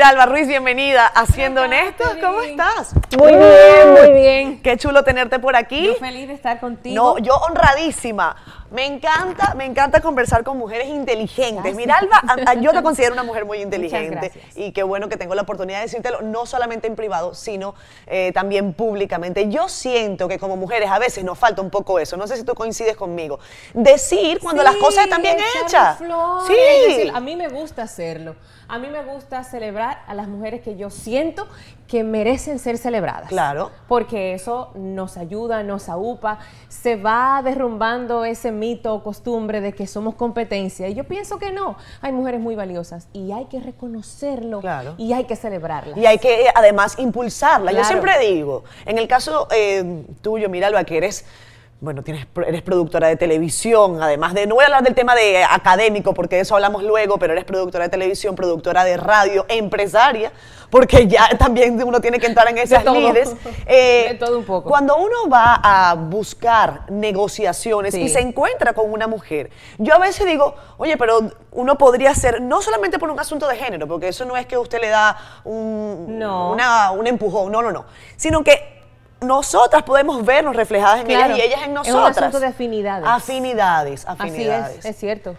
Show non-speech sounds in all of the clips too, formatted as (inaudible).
Mira, Alba Ruiz, bienvenida. Haciendo Honestos, ¿cómo estás? Muy bien, muy bien. Qué chulo tenerte por aquí. Yo feliz de estar contigo. No, yo honradísima. Me encanta, me encanta conversar con mujeres inteligentes. Mira, Alba, a- a- yo te considero una mujer muy inteligente. Y qué bueno que tengo la oportunidad de decírtelo, no solamente en privado, sino eh, también públicamente. Yo siento que como mujeres a veces nos falta un poco eso. No sé si tú coincides conmigo. Decir cuando las Sí, cosas están bien hechas. flores, Sí. es decir, a mí me gusta hacerlo. A mí me gusta celebrar a las mujeres que yo siento que merecen ser celebradas. Claro. Porque eso nos ayuda, nos aupa, se va derrumbando ese mito o costumbre de que somos competencia. Y yo pienso que no. Hay mujeres muy valiosas y hay que reconocerlo Claro. y hay que celebrarlas. Y hay que eh, además impulsarla. Yo Claro. siempre digo, en el caso eh, tuyo, mira, Alba, que eres, bueno, tienes, eres productora de televisión, además de, no voy a hablar del tema de académico, porque de eso hablamos luego, pero eres productora de televisión, productora de radio, empresaria, porque ya también uno tiene que entrar en (laughs) esas todo. lides. (laughs) Eh, De todo un poco. Cuando uno va a buscar negociaciones y se encuentra con una mujer, yo a veces digo, oye, pero uno podría ser, no solamente por un asunto de género, porque eso no es que usted le da un, No. una- un empujón, no, no, no, sino que nosotras podemos vernos reflejadas en Claro. ellas y ellas en Es un nosotras. asunto de afinidades. Afinidades, Así afinidades. es, es cierto.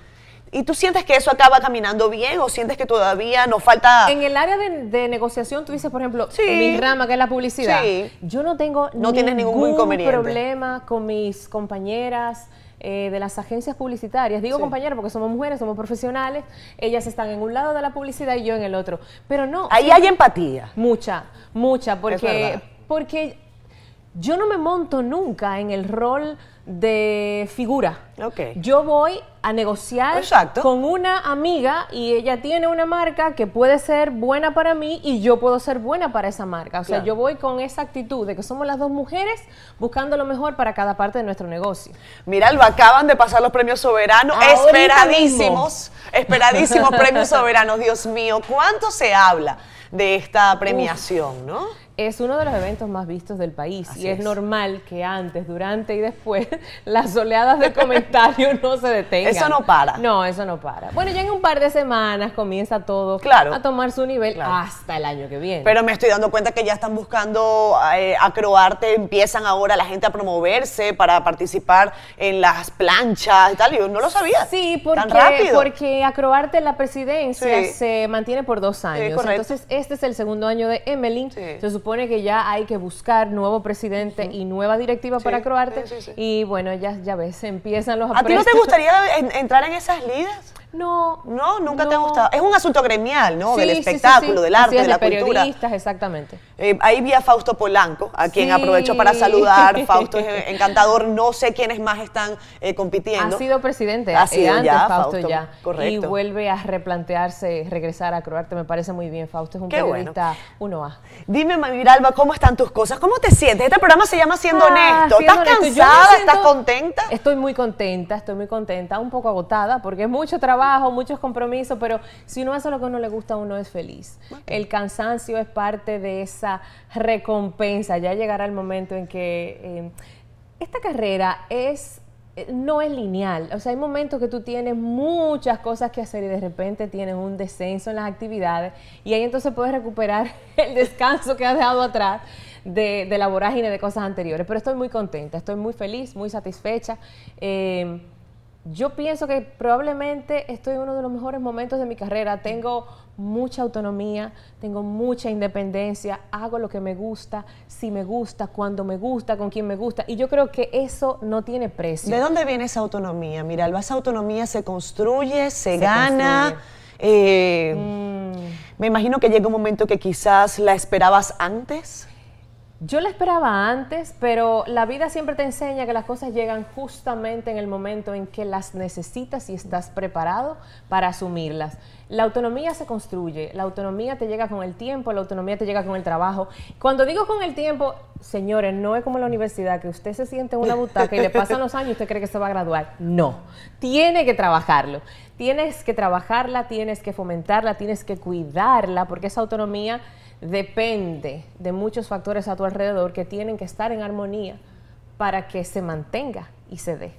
¿Y tú sientes que eso acaba caminando bien o sientes que todavía nos falta... En el área de, de negociación, tú dices, por ejemplo, Sí. mi rama, que es la publicidad. Sí. Yo no tengo No tienes ningún inconveniente. problema con mis compañeras eh, de las agencias publicitarias. Digo Sí. compañeras porque somos mujeres, somos profesionales. Ellas están en un lado de la publicidad y yo en el otro. Pero no. Ahí hay empatía. Mucha, mucha, porque, porque yo no me monto nunca en el rol de figura. Ok. Yo voy a negociar Exacto. con una amiga y ella tiene una marca que puede ser buena para mí y yo puedo ser buena para esa marca. O sea, Claro. yo voy con esa actitud de que somos las dos mujeres buscando lo mejor para cada parte de nuestro negocio. Mira, Alba, acaban de pasar los premios soberanos, Ahorita esperadísimos, esperadísimos premios soberanos. Dios mío, ¿cuánto se habla de esta premiación, no? Es uno de los eventos más vistos del país Así y es, es. normal que antes, durante y después (laughs) las oleadas de comentarios no se detengan. Eso no para. No, eso no para. Bueno, ya en un par de semanas comienza todo Claro. a tomar su nivel Claro. hasta el año que viene. Pero me estoy dando cuenta que ya están buscando eh, acroarte, empiezan ahora la gente a promoverse para participar en las planchas y tal. Yo no lo sabía. Sí, porque, Tan rápido. porque acroarte en la presidencia Sí. se mantiene por dos años. Entonces, este es el segundo año de Emeline. Sí. Se supone que ya hay que buscar nuevo presidente y nueva directiva Sí, para Croarte. sí, sí, sí. Y bueno, ya, ya ves, empiezan los ¿A ti no te gustaría en- entrar en esas lides? No. No, nunca te ha gustado. Es un asunto gremial, ¿no? Sí, del sí, espectáculo, sí. del arte, es, de la cultura. periodistas, exactamente. Eh, ahí vi a Fausto Polanco, a quien aprovecho para saludar. Fausto es eh, (laughs) encantador. No sé quiénes más están eh, compitiendo. Ha sido presidente Ha eh, sido antes, ya, Fausto, Fausto, ya. correcto. Y vuelve a replantearse regresar a Croarte. Me parece muy bien. Fausto es un Qué bueno. periodista 1A. Dime, Miralba, ¿cómo están tus cosas? ¿Cómo te sientes? Este programa se llama Siendo Ah, Honesto. ¿Estás honesto, cansada? siento- ¿Estás contenta? Estoy muy contenta, estoy muy contenta, un poco agotada porque es mucho trabajo, muchos compromisos, pero si uno hace lo que a uno le gusta, uno es feliz. El cansancio es parte de esa recompensa. Ya llegará el momento en que eh, esta carrera es eh, no es lineal, o sea, hay momentos que tú tienes muchas cosas que hacer y de repente tienes un descenso en las actividades y ahí entonces puedes recuperar (laughs) el descanso que has dejado atrás de, de la vorágine de cosas anteriores. Pero estoy muy contenta, estoy muy feliz, muy satisfecha. Eh, yo pienso que probablemente estoy en uno de los mejores momentos de mi carrera. Tengo mucha autonomía, tengo mucha independencia, hago lo que me gusta, si me gusta, cuando me gusta, con quien me gusta. Y yo creo que eso no tiene precio. ¿De dónde viene esa autonomía? Miralba, esa autonomía se construye, se, Se gana. construye. eh, Mm. Me imagino que llega un momento que quizás la esperabas antes. Yo la esperaba antes, pero la vida siempre te enseña que las cosas llegan justamente en el momento en que las necesitas y estás preparado para asumirlas. La autonomía se construye, la autonomía te llega con el tiempo, la autonomía te llega con el trabajo. Cuando digo con el tiempo, señores, no es como en la universidad, que usted se siente en una butaca y le pasan los años y usted cree que se va a graduar. No, tiene que trabajarlo. Tienes que trabajarla, tienes que fomentarla, tienes que cuidarla, porque esa autonomía depende de muchos factores a tu alrededor que tienen que estar en armonía para que se mantenga y se dé.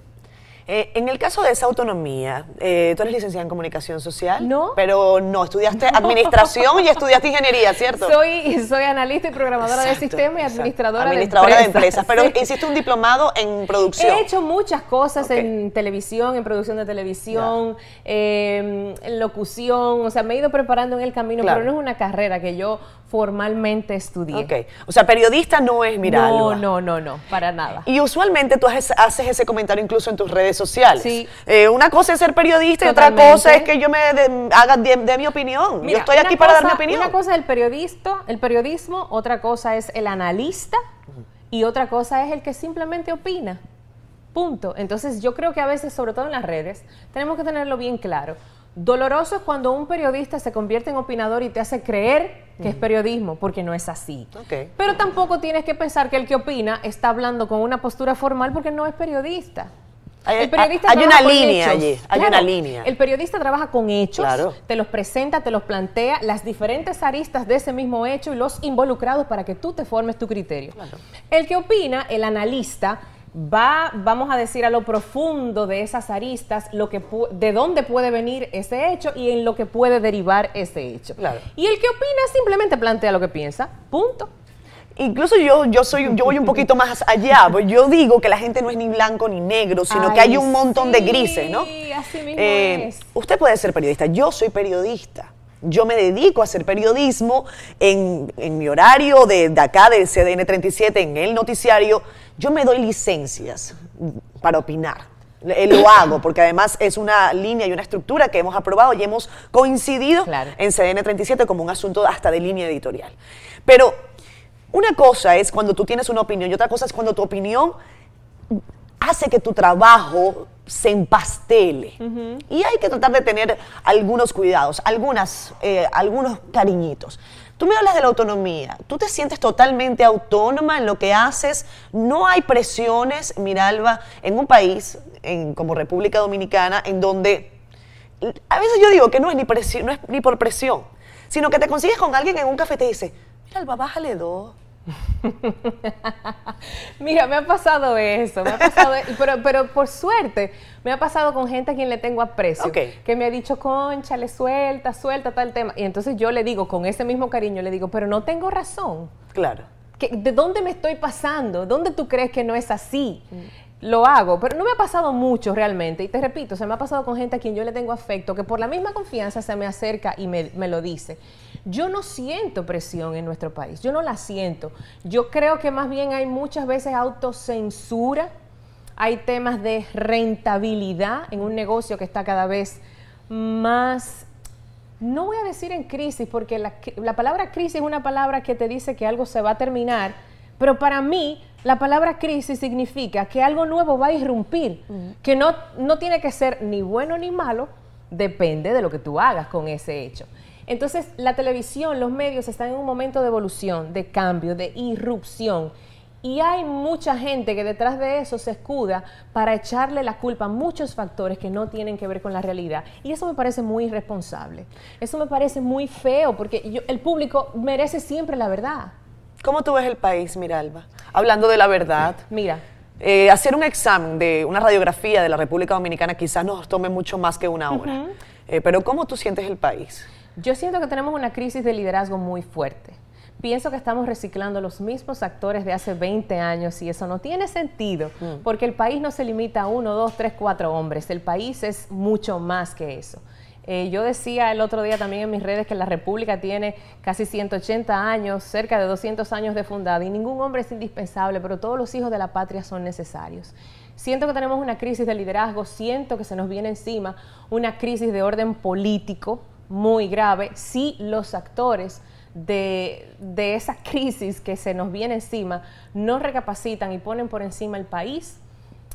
Eh, en el caso de esa autonomía, eh, tú eres licenciada en comunicación social, No. pero no, estudiaste (laughs) administración y estudiaste ingeniería, ¿cierto? Soy, soy analista y programadora de Exacto, sistemas y exacto. administradora, Administradora de empresas. pero (laughs) Sí. hiciste un diplomado en producción. He hecho muchas cosas en televisión, en producción de televisión, eh, en locución, o sea, me he ido preparando en el camino, Claro. pero no es una carrera que yo formalmente estudié. Ok, o sea, periodista no es Miralba. No, no, no, no, para nada. Y usualmente tú haces, haces ese comentario incluso en tus redes sociales. Sí. Eh, una cosa es ser periodista y otra cosa es que yo me de- haga de, de mi opinión. yo estoy aquí para dar mi opinión. Una cosa es el periodista, el periodismo, otra cosa es el analista y otra cosa es el que simplemente opina. Punto. Entonces yo creo que a veces, sobre todo en las redes, tenemos que tenerlo bien claro. Doloroso es cuando un periodista se convierte en opinador y te hace creer que es periodismo, porque no es así. Pero tampoco tienes que pensar que el que opina está hablando con una postura formal porque no es periodista. Hay- el periodista hay una línea hechos. allí, hay Claro, una línea. El periodista trabaja con hechos, Claro. te los presenta, te los plantea, las diferentes aristas de ese mismo hecho y los involucrados para que tú te formes tu criterio. El que opina, el analista, va, vamos a decir, a lo profundo de esas aristas, lo que de dónde puede venir ese hecho y en lo que puede derivar ese hecho. Claro. Y el que opina simplemente plantea lo que piensa, punto. Incluso yo, yo soy, yo voy un poquito más allá. (laughs) pues Yo digo que la gente no es ni blanco ni negro, sino que Ay, hay un montón de grises, ¿no? sí, así mismo Eh, es. Usted puede ser periodista. Yo soy periodista. Yo me dedico a hacer periodismo en, en mi horario de, de acá, de CDN 37, en el noticiario. Yo me doy licencias para opinar. Eh, Lo (coughs) hago porque además es una línea y una estructura que hemos aprobado y hemos coincidido Claro. en CDN 37 como un asunto hasta de línea editorial. Pero una cosa es cuando tú tienes una opinión y otra cosa es cuando tu opinión hace que tu trabajo se empastele. Y hay que tratar de tener algunos cuidados, algunas, eh, algunos cariñitos. Tú me hablas de la autonomía. ¿Tú te sientes totalmente autónoma en lo que haces? No hay presiones, Miralba, en un país en- como República Dominicana, en donde a veces yo digo que no es ni, presión, no es ni por presión, sino que te consigues con alguien en un café y te dice, Miralba, bájale dos. (laughs) Mira, me ha pasado eso, me ha pasado, pero, pero por suerte, me ha pasado con gente a quien le tengo aprecio, que me ha dicho, concha, le suelta, suelta tal tema. Y entonces yo le digo, con ese mismo cariño, le digo, pero no tengo razón. Claro. ¿Qué- ¿De dónde me estoy pasando? ¿Dónde tú crees que no es así? Lo hago, pero no me ha pasado mucho realmente. Y te repito, se me ha pasado con gente a quien yo le tengo afecto, que por la misma confianza se me acerca y me, me lo dice. Yo no siento presión en nuestro país, yo no la siento. Yo creo que más bien hay muchas veces autocensura, hay temas de rentabilidad en un negocio que está cada vez más no voy a decir en crisis, porque la, la palabra crisis es una palabra que te dice que algo se va a terminar, pero para mí la palabra crisis significa que algo nuevo va a irrumpir, que no, no tiene que ser ni bueno ni malo, depende de lo que tú hagas con ese hecho. Entonces, la televisión, los medios están en un momento de evolución, de cambio, de irrupción. Y hay mucha gente que detrás de eso se escuda para echarle la culpa a muchos factores que no tienen que ver con la realidad. Y eso me parece muy irresponsable. Eso me parece muy feo porque yo- el público merece siempre la verdad. ¿Cómo tú ves el país, Miralba? Hablando de la verdad. Mira, eh, hacer un examen de una radiografía de la República Dominicana quizás nos tome mucho más que una hora. Eh, pero ¿cómo tú sientes el país? yo siento que tenemos una crisis de liderazgo muy fuerte. Pienso que estamos reciclando los mismos actores de hace 20 años y eso no tiene sentido, porque el país no se limita a uno, dos, tres, cuatro hombres. El país es mucho más que eso. Eh, yo decía el otro día también en mis redes que la República tiene casi 180 años, cerca de 200 años de fundada y ningún hombre es indispensable, pero todos los hijos de la patria son necesarios. Siento que tenemos una crisis de liderazgo, siento que se nos viene encima una crisis de orden político muy grave si los actores de, de esa crisis que se nos viene encima no recapacitan y ponen por encima el país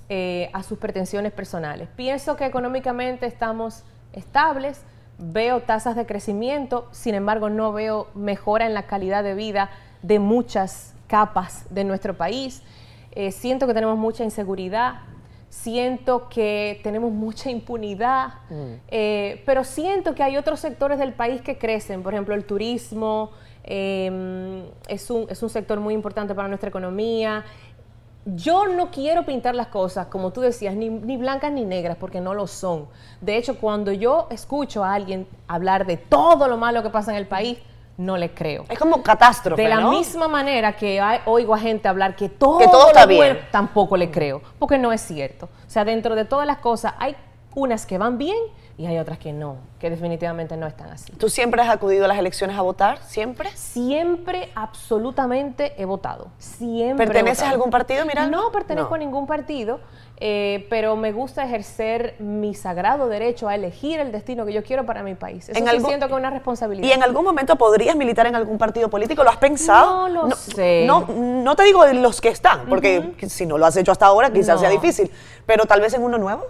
eh, a sus pretensiones personales. Pienso que económicamente estamos estables, veo tasas de crecimiento, sin embargo no veo mejora en la calidad de vida de muchas capas de nuestro país. Eh, siento que tenemos mucha inseguridad, siento que tenemos mucha impunidad, eh, pero siento que hay otros sectores del país que crecen, por ejemplo el turismo eh, es, un, es un sector muy importante para nuestra economía. Yo no quiero pintar las cosas, como tú decías, ni, ni, blancas ni negras, porque no lo son. De hecho, cuando yo escucho a alguien hablar de todo lo malo que pasa en el país, no le creo. Es como catástrofe. De la ¿no? misma manera que hay, oigo a gente hablar que todo, Que todo está lo bien. tampoco le creo, porque no es cierto. O sea, dentro de todas las cosas hay unas que van bien y hay otras que no, que definitivamente no están así. ¿Tú siempre has acudido a las elecciones a votar? ¿Siempre? Siempre, absolutamente he votado. Siempre. he ¿Perteneces votado. a algún partido? No pertenezco No. a ningún partido, eh, pero me gusta ejercer mi sagrado derecho a elegir el destino que yo quiero para mi país. Eso En sí algún- siento que es una responsabilidad. ¿Y en algún momento podrías militar en algún partido político? ¿Lo has pensado? No lo sé. No, no te digo de los que están, porque si no lo has hecho hasta ahora quizás sea difícil, pero tal vez en uno nuevo.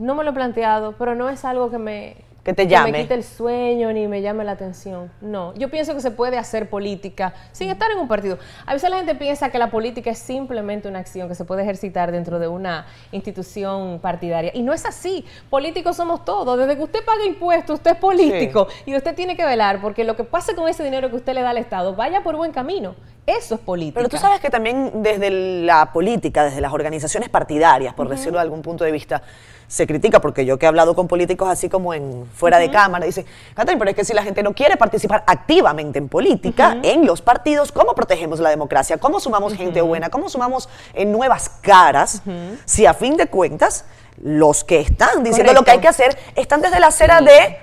No me lo he planteado, pero no es algo que me, Que te llame. me quite el sueño ni me llame la atención. No, yo pienso que se puede hacer política sin estar en un partido. A veces la gente piensa que la política es simplemente una acción que se puede ejercitar dentro de una institución partidaria. Y no es así. Políticos somos todos. Desde que usted paga impuestos, usted es político. Y usted tiene que velar porque lo que pase con ese dinero que usted le da al Estado vaya por buen camino. Eso es política. Pero tú sabes que también desde la política, desde las organizaciones partidarias, por decirlo de algún punto de vista, se critica, porque yo que he hablado con políticos así como en fuera de cámara, dicen, Catherine, pero es que si la gente no quiere participar activamente en política, en los partidos, ¿cómo protegemos la democracia? ¿Cómo sumamos gente buena? ¿Cómo sumamos eh, nuevas caras? Si a fin de cuentas, los que están diciendo lo que hay que hacer, están desde la acera de,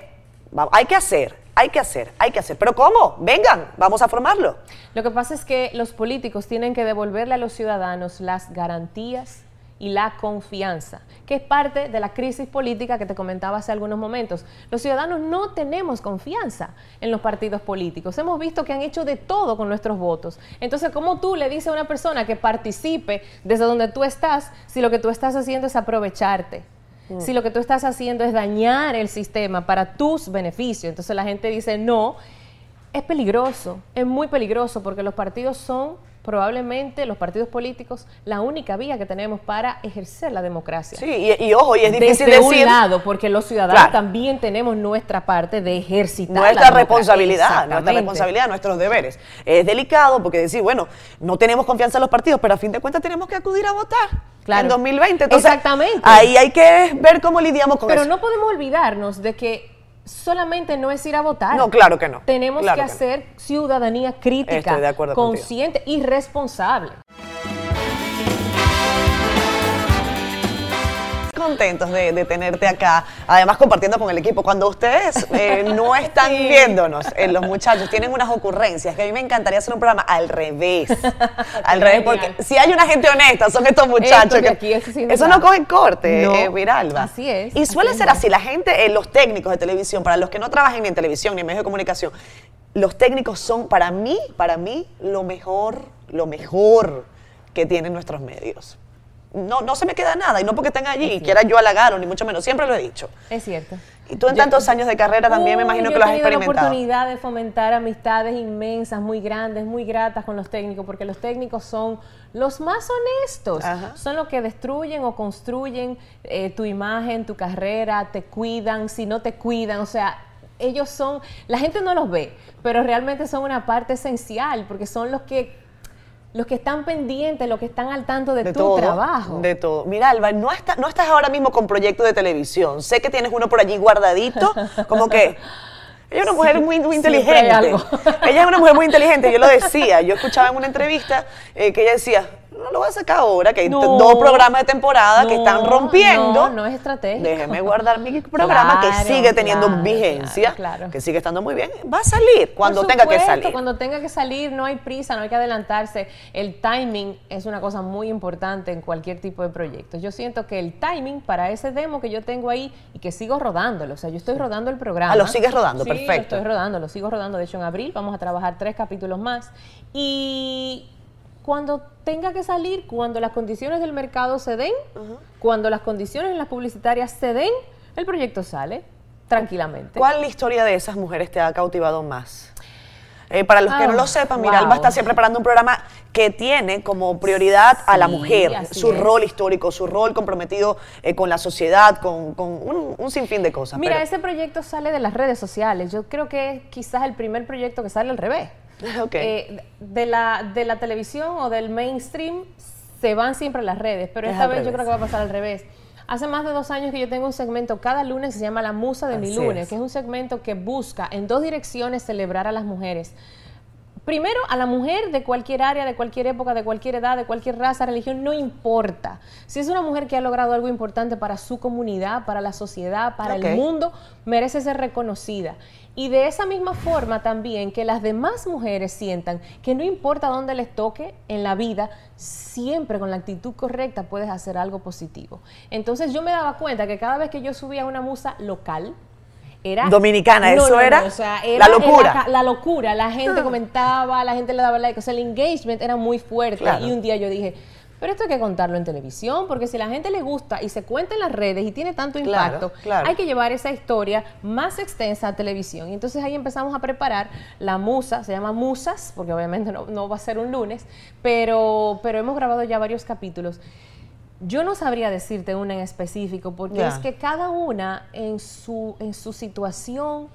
"Va- hay que hacer, hay que hacer, hay que hacer. ¿Pero cómo? Vengan, vamos a formarlo. Lo que pasa es que los políticos tienen que devolverle a los ciudadanos las garantías y la confianza, que es parte de la crisis política que te comentaba hace algunos momentos. Los ciudadanos no tenemos confianza en los partidos políticos. Hemos visto que han hecho de todo con nuestros votos. Entonces, ¿cómo tú le dices a una persona que participe desde donde tú estás si lo que tú estás haciendo es aprovecharte? Si lo que tú estás haciendo es dañar el sistema para tus beneficios. Entonces la gente dice, no, es peligroso, es muy peligroso porque los partidos son probablemente, los partidos políticos, la única vía que tenemos para ejercer la democracia. Sí, y, y ojo, y es difícil Desde decir... un lado, porque los ciudadanos Claro. también tenemos nuestra parte de ejercitar la nuestra responsabilidad, nuestra responsabilidad, nuestros deberes. Es delicado porque decir, bueno, no tenemos confianza en los partidos, pero a fin de cuentas tenemos que acudir a votar Claro. en 2020. Entonces, Exactamente. ahí hay que ver cómo lidiamos con Pero eso. no podemos olvidarnos de que solamente no es ir a votar. No, claro que no. Tenemos Claro que que no. hacer ciudadanía crítica, contigo. consciente y responsable. Contentos de, de tenerte acá, además compartiendo con el equipo. Cuando ustedes eh, (laughs) no están viéndonos, eh, los muchachos tienen unas ocurrencias que a mí me encantaría hacer un programa al revés. (laughs) al revés, porque si hay una gente honesta, son estos muchachos. Que- aquí, eso sí es eso verdad. no coge corte, No. eh, Viralba. Así es, Y suele ser así. La gente, los técnicos de televisión, para los que no trabajan ni en televisión ni en medios de comunicación, los técnicos son para mí, para mí, lo mejor, lo mejor que tienen nuestros medios. No, no se me queda nada, y no porque estén allí y quiera yo halagarlo, ni mucho menos, siempre lo he dicho. Es cierto. Y tú en Yo- tantos años de carrera también me imagino yo que lo has he tenido la experimentado. oportunidad de fomentar amistades inmensas, muy grandes, muy gratas con los técnicos, porque los técnicos son los más honestos. Ajá. Son los que destruyen o construyen eh, tu imagen, tu carrera, te cuidan, si no te cuidan, o sea, ellos son, la gente no los ve, pero realmente son una parte esencial, porque son los que los que están pendientes, los que están al tanto de, de tu todo, trabajo. De todo. Mira, Alba, no, está- no estás ahora mismo con proyectos de televisión. Sé que tienes uno por allí guardadito, (laughs) como que... Ella es una mujer muy, inteligente. Ella es una mujer muy inteligente. Yo lo decía. Yo escuchaba en una entrevista eh, que ella decía, no lo voy a sacar ahora, que hay No. dos programas de temporada que están rompiendo. no, no es estratégico. Déjeme guardar mi (laughs) programa Claro, que sigue teniendo claro, vigencia, claro, claro. que sigue estando muy bien. Va a salir cuando Por tenga que salir. Cuando tenga que salir, no hay prisa, no hay que adelantarse. El timing es una cosa muy importante en cualquier tipo de proyecto. Yo siento que el timing para ese demo que yo tengo ahí y que sigo rodándolo, o sea, yo estoy rodando el programa. Ah, lo sigues rodando, Sí, perfecto. Lo estoy rodando, lo sigo rodando. De hecho, en abril vamos a trabajar tres capítulos más. Y cuando tenga que salir, cuando las condiciones del mercado se den, cuando las condiciones en las publicitarias se den, el proyecto sale tranquilamente. ¿Cuál historia de esas mujeres te ha cautivado más? Eh, para los que no Ah, lo sepan, wow. Miralba está siempre preparando un programa que tiene como prioridad a la mujer, su es. rol histórico, su rol comprometido eh, con la sociedad, con, con un, un sinfín de cosas. Mira, pero- ese proyecto sale de las redes sociales. Yo creo que es quizás el primer proyecto que sale al revés. (laughs) Ok. Eh, de, la, de la televisión o del mainstream se van siempre a las redes, pero Es esta vez yo revés. creo que va a pasar al revés. Hace más de dos años que yo tengo un segmento cada lunes que se llama La Musa de mi Así lunes, es. que es un segmento que busca en dos direcciones celebrar a las mujeres. Primero, a la mujer de cualquier área, de cualquier época, de cualquier edad, de cualquier raza, religión, no importa. Si es una mujer que ha logrado algo importante para su comunidad, para la sociedad, para el mundo, merece ser reconocida. Y de esa misma forma también que las demás mujeres sientan que no importa dónde les toque en la vida, siempre con la actitud correcta puedes hacer algo positivo. Entonces yo me daba cuenta que cada vez que yo subía una musa local, era Dominicana, ¿eso era? o sea, era La locura. la locura, la gente Ah. comentaba, la gente le daba like, o sea, el engagement era muy fuerte. Claro. Y un día yo dije, pero esto hay que contarlo en televisión, porque si la gente le gusta y se cuenta en las redes y tiene tanto Claro, impacto, claro. hay que llevar esa historia más extensa a televisión. Y entonces ahí empezamos a preparar la musa, se llama Musas, porque obviamente no, no va a ser un lunes, pero, pero hemos grabado ya varios capítulos. Yo no sabría decirte una en específico, porque es que cada una en su, en su situación,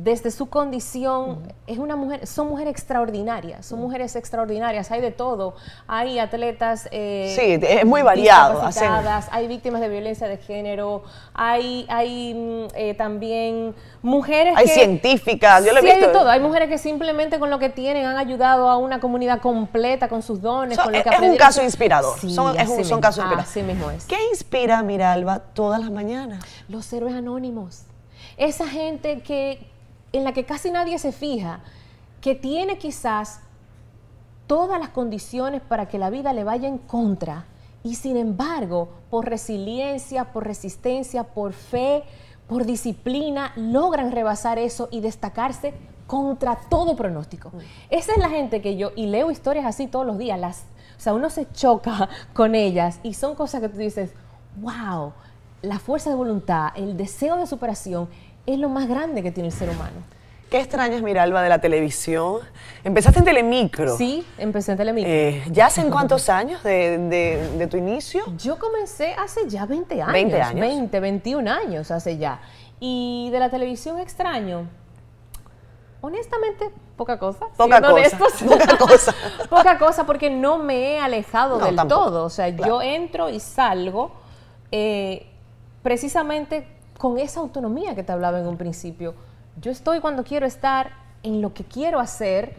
desde su condición, es una mujer, son mujeres extraordinarias, son mujeres extraordinarias, hay de todo, hay atletas eh, Sí, es muy variado, discapacitadas, hay víctimas de violencia de género, hay, hay mm, eh, también mujeres Hay que... científicas, yo lo he Sí, hay de visto. todo, hay mujeres que simplemente con lo que tienen han ayudado a una comunidad completa con sus dones, con lo es que un aprendieron. caso inspirador, Sí, son- es un- son casos inspiradores. Así mismo es. ¿Qué inspira a Miralba todas las mañanas? Los héroes anónimos. Esa gente que en la que casi nadie se fija, que tiene quizás todas las condiciones para que la vida le vaya en contra y sin embargo, por resiliencia, por resistencia, por fe, por disciplina, logran rebasar eso y destacarse contra todo pronóstico. Esa es la gente que yo, y leo historias así todos los días, las, o sea, uno se choca (laughs) con ellas y son cosas que tú dices, wow, la fuerza de voluntad, el deseo de superación es lo más grande que tiene el ser humano. ¿Qué extrañas, Miralba, de la televisión? Empezaste en Telemicro. Sí, empecé en Telemicro. Eh, ¿Ya hacen cuántos años de, de- de tu inicio? Yo comencé hace ya 20 años. 20 años. 20, 21 años hace ya. Y de la televisión extraño, honestamente, poca cosa. Poca cosa, honestos. (laughs) poca cosa. (laughs) poca cosa porque no me he alejado No, del tampoco, todo. O sea, claro. yo entro y salgo eh, precisamente con esa autonomía que te hablaba en un principio. Yo estoy cuando quiero estar, en lo que quiero hacer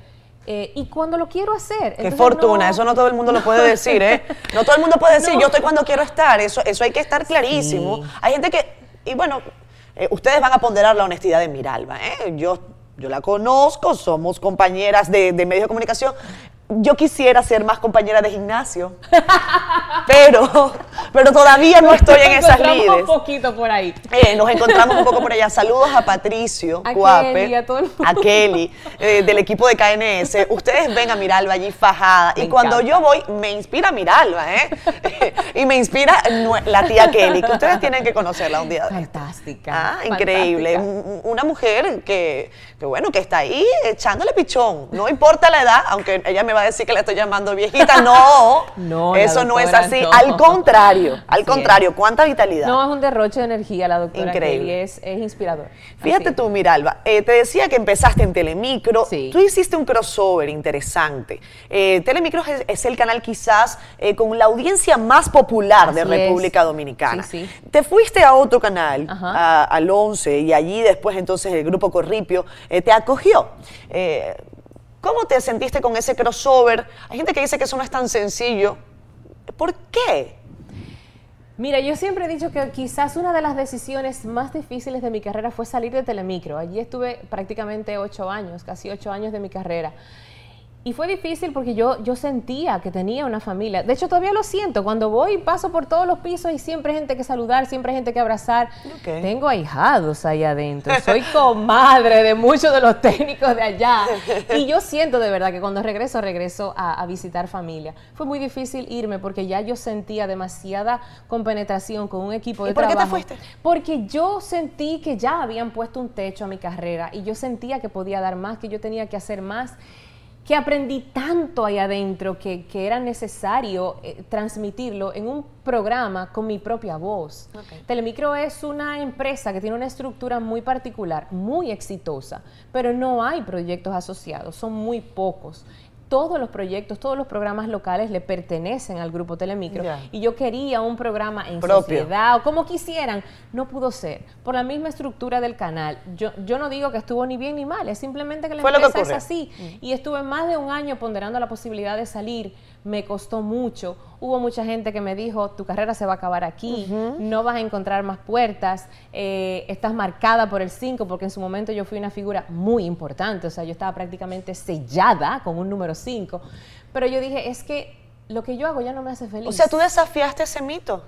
eh, y cuando lo quiero hacer. Qué Entonces, fortuna, no- eso no todo el mundo lo puede (laughs) decir, ¿eh? No todo el mundo puede decir, No. yo estoy cuando quiero estar, eso, eso hay que estar clarísimo. Sí. Hay gente que, y bueno, eh, ustedes van a ponderar la honestidad de Miralba, ¿eh? Yo, yo la conozco, somos compañeras de, de medios de comunicación. Yo quisiera ser más compañera de gimnasio, (laughs) pero, pero todavía no estoy en Nos esas encontramos lides. un poquito por ahí. Eh, nos encontramos un poco por allá. Saludos a Patricio, A Cuape, Kelly, a todo el mundo. a Kelly, eh, del equipo de KNS. Ustedes ven a Miralba allí fajada. Me y cuando encanta. yo voy, me inspira Miralba, ¿eh? (laughs) y me inspira la tía Kelly, que ustedes tienen que conocerla un día. Fantástica. Ah, increíble. fantástica. Un- Una mujer que, que, bueno, que está ahí echándole pichón. No importa la edad, aunque ella me va a decir que la estoy llamando viejita. No, (laughs) No, eso no es así. no. Al contrario, al contrario. ¿Cuánta vitalidad? No, es un derroche de energía la doctora Increíble. Kelly, es, es inspirador. Fíjate tú, Miralba, eh, te decía que empezaste en Telemicro. Sí. Tú hiciste un crossover interesante. Eh, Telemicro es, es el canal quizás eh, con la audiencia más popular de es. República Dominicana. Sí, sí. Te fuiste a otro canal, a- al 11, y allí después entonces el grupo Corripio eh, te acogió. Eh, ¿Cómo te sentiste con ese crossover? Hay gente que dice que eso no es tan sencillo. ¿Por qué? Mira, yo siempre he dicho que quizás una de las decisiones más difíciles de mi carrera fue salir de Telemicro. Allí estuve prácticamente ocho años, casi ocho años de mi carrera. Y fue difícil porque yo, yo sentía que tenía una familia. De hecho, todavía lo siento. Cuando voy, paso por todos los pisos y siempre hay gente que saludar, siempre hay gente que abrazar. Tengo ahijados ahí adentro. Soy comadre de muchos de los técnicos de allá. (laughs) Y yo siento de verdad que cuando regreso, regreso a, a visitar familia. Fue muy difícil irme porque ya yo sentía demasiada compenetración con un equipo de ¿Y por qué te trabajo. fuiste? Porque yo sentí que ya habían puesto un techo a mi carrera y yo sentía que podía dar más, que yo tenía que hacer más, que aprendí tanto ahí adentro que, que era necesario eh, transmitirlo en un programa con mi propia voz. Telemicro es una empresa que tiene una estructura muy particular, muy exitosa, pero no hay proyectos asociados, son muy pocos. Todos los proyectos, todos los programas locales le pertenecen al grupo Telemicro y yo quería un programa en Propio. sociedad o como quisieran, no pudo ser por la misma estructura del canal. Yo, yo no digo que estuvo ni bien ni mal, es simplemente que la Fue lo que empresa es así y estuve más de un año ponderando la posibilidad de salir. Me costó mucho. Hubo mucha gente que me dijo, tu carrera se va a acabar aquí, no vas a encontrar más puertas, eh, estás marcada por el 5, porque en su momento yo fui una figura muy importante, o sea, yo estaba prácticamente sellada con un número 5. Pero yo dije, es que lo que yo hago ya no me hace feliz. O sea, tú desafiaste ese mito.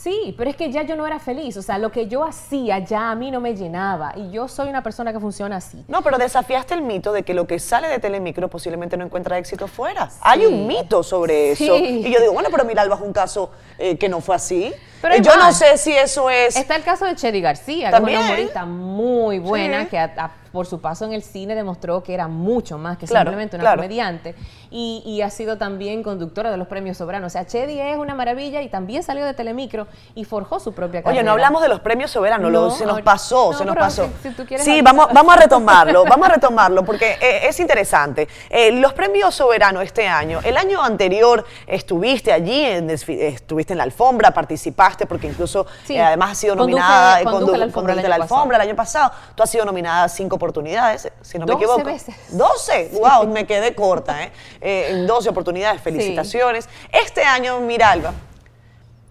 Sí, pero es que ya yo no era feliz, o sea, lo que yo hacía ya a mí no me llenaba y yo soy una persona que funciona así. No, pero desafiaste el mito de que lo que sale de Telemicro posiblemente no encuentra éxito fuera. Hay un mito sobre Sí. eso. Y yo digo, bueno, pero Miralba es un caso eh, que no fue así. Pero yo no sé si eso es... Está el caso de Chedi García, También. que es una humorista muy buena, Sí. que a- a- por su paso en el cine demostró que era mucho más que Claro, simplemente una claro. comediante. Y, y ha sido también conductora de los premios Soberano. O sea, Chedi es una maravilla y también salió de Telemicro y forjó su propia carrera. Oye, no hablamos de los premios soberanos, lo- se nos pasó, no, se nos pasó. si- si tú quieres sí, vamos, vamos a (laughs) retomarlo, vamos a retomarlo, porque eh, es interesante. Eh, los premios soberanos este año, el año anterior estuviste allí, en estuviste en la alfombra, participaste, porque incluso Sí, eh, además has sido nominada, eh, conduje condu- la alfombra el condujiste año la alfombra el año pasado. Tú has sido nominada cinco oportunidades, si no me 12 equivoco. veces. 12, wow, me quedé corta, ¿eh? Eh, En 12 oportunidades, felicitaciones. Este año, Miralba,